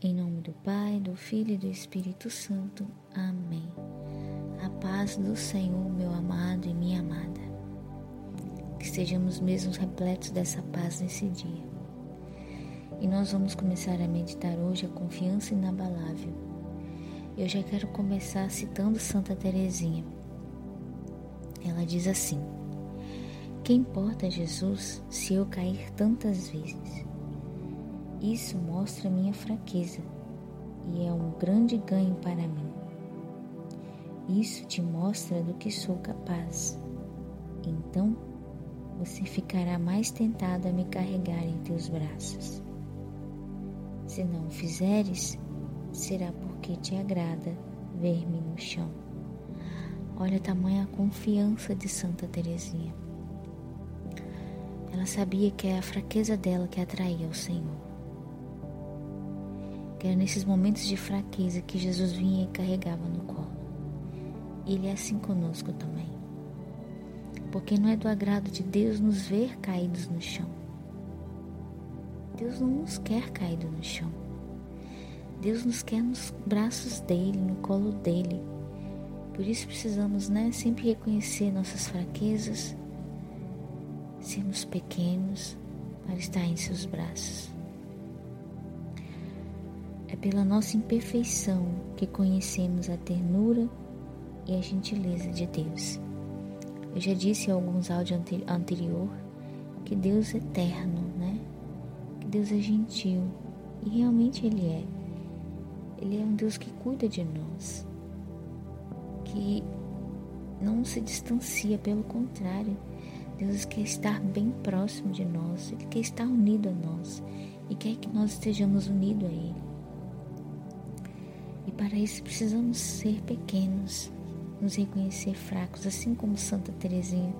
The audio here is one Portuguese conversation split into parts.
Em nome do Pai, do Filho e do Espírito Santo. Amém. A paz do Senhor, meu amado e minha amada. Que sejamos mesmos repletos dessa paz nesse dia. E nós vamos começar a meditar hoje a confiança inabalável. Eu já quero começar citando Santa Teresinha. Ela diz assim: Que importa Jesus se eu cair tantas vezes? Isso mostra minha fraqueza e é um grande ganho para mim. Isso te mostra do que sou capaz. Então, você ficará mais tentado a me carregar em teus braços. Se não o fizeres, será porque te agrada ver-me no chão. Olha a tamanha confiança de Santa Teresinha. Ela sabia que é a fraqueza dela que atraía ao Senhor que era nesses momentos de fraqueza que Jesus vinha e carregava no colo. Ele é assim conosco também. Porque não é do agrado de Deus nos ver caídos no chão. Deus não nos quer caído no chão. Deus nos quer nos braços dele, no colo dele. Por isso precisamos, né, sempre reconhecer nossas fraquezas, sermos pequenos para estar em seus braços. É pela nossa imperfeição que conhecemos a ternura e a gentileza de Deus. Eu já disse em alguns áudios anterior que Deus é eterno, né? Que Deus é gentil e realmente Ele é. Ele é um Deus que cuida de nós, que não se distancia, pelo contrário, Deus quer estar bem próximo de nós, Ele quer estar unido a nós e quer que nós estejamos unidos a Ele. E para isso precisamos ser pequenos, nos reconhecer fracos, assim como Santa Teresinha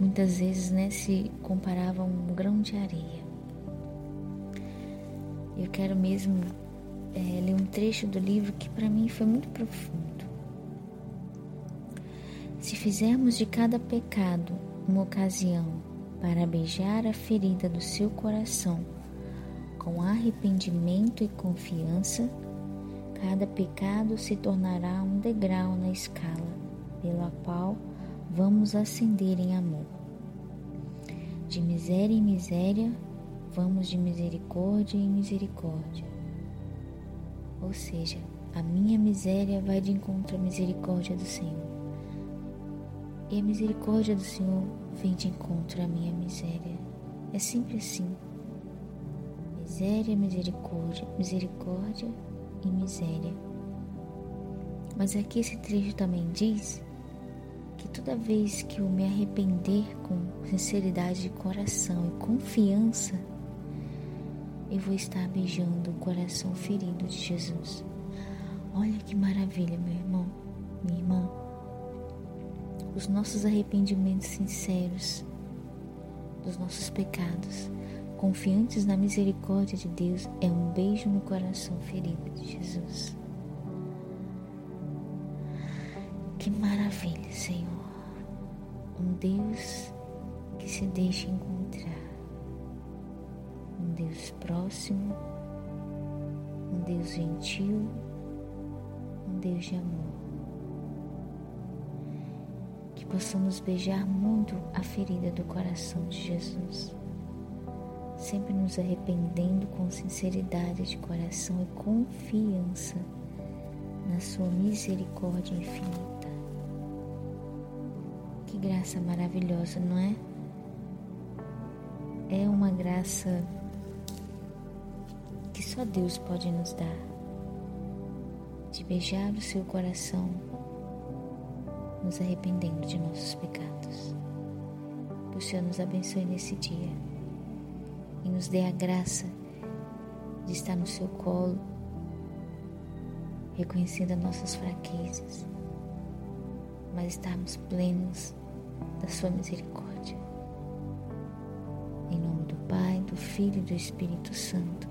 muitas vezes né, se comparava a um grão de areia. Eu quero mesmo é, ler um trecho do livro que para mim foi muito profundo. Se fizermos de cada pecado uma ocasião para beijar a ferida do seu coração com arrependimento e confiança, Cada pecado se tornará um degrau na escala pela qual vamos ascender em amor. De miséria em miséria, vamos de misericórdia em misericórdia. Ou seja, a minha miséria vai de encontro à misericórdia do Senhor. E a misericórdia do Senhor vem de encontro à minha miséria. É sempre assim. Miséria, misericórdia, misericórdia, e miséria. Mas aqui esse trecho também diz que toda vez que eu me arrepender com sinceridade de coração e confiança, eu vou estar beijando o coração ferido de Jesus. Olha que maravilha, meu irmão, minha irmã. Os nossos arrependimentos sinceros dos nossos pecados confiantes na misericórdia de Deus, é um beijo no coração ferido de Jesus. Que maravilha, Senhor. Um Deus que se deixa encontrar. Um Deus próximo. Um Deus gentil. Um Deus de amor. Que possamos beijar muito a ferida do coração de Jesus sempre nos arrependendo com sinceridade de coração e confiança na Sua misericórdia infinita. Que graça maravilhosa, não é? É uma graça que só Deus pode nos dar de beijar o seu coração, nos arrependendo de nossos pecados. Que o Senhor nos abençoe nesse dia nos dê a graça de estar no seu colo, reconhecendo as nossas fraquezas, mas estarmos plenos da sua misericórdia. Em nome do Pai, do Filho e do Espírito Santo.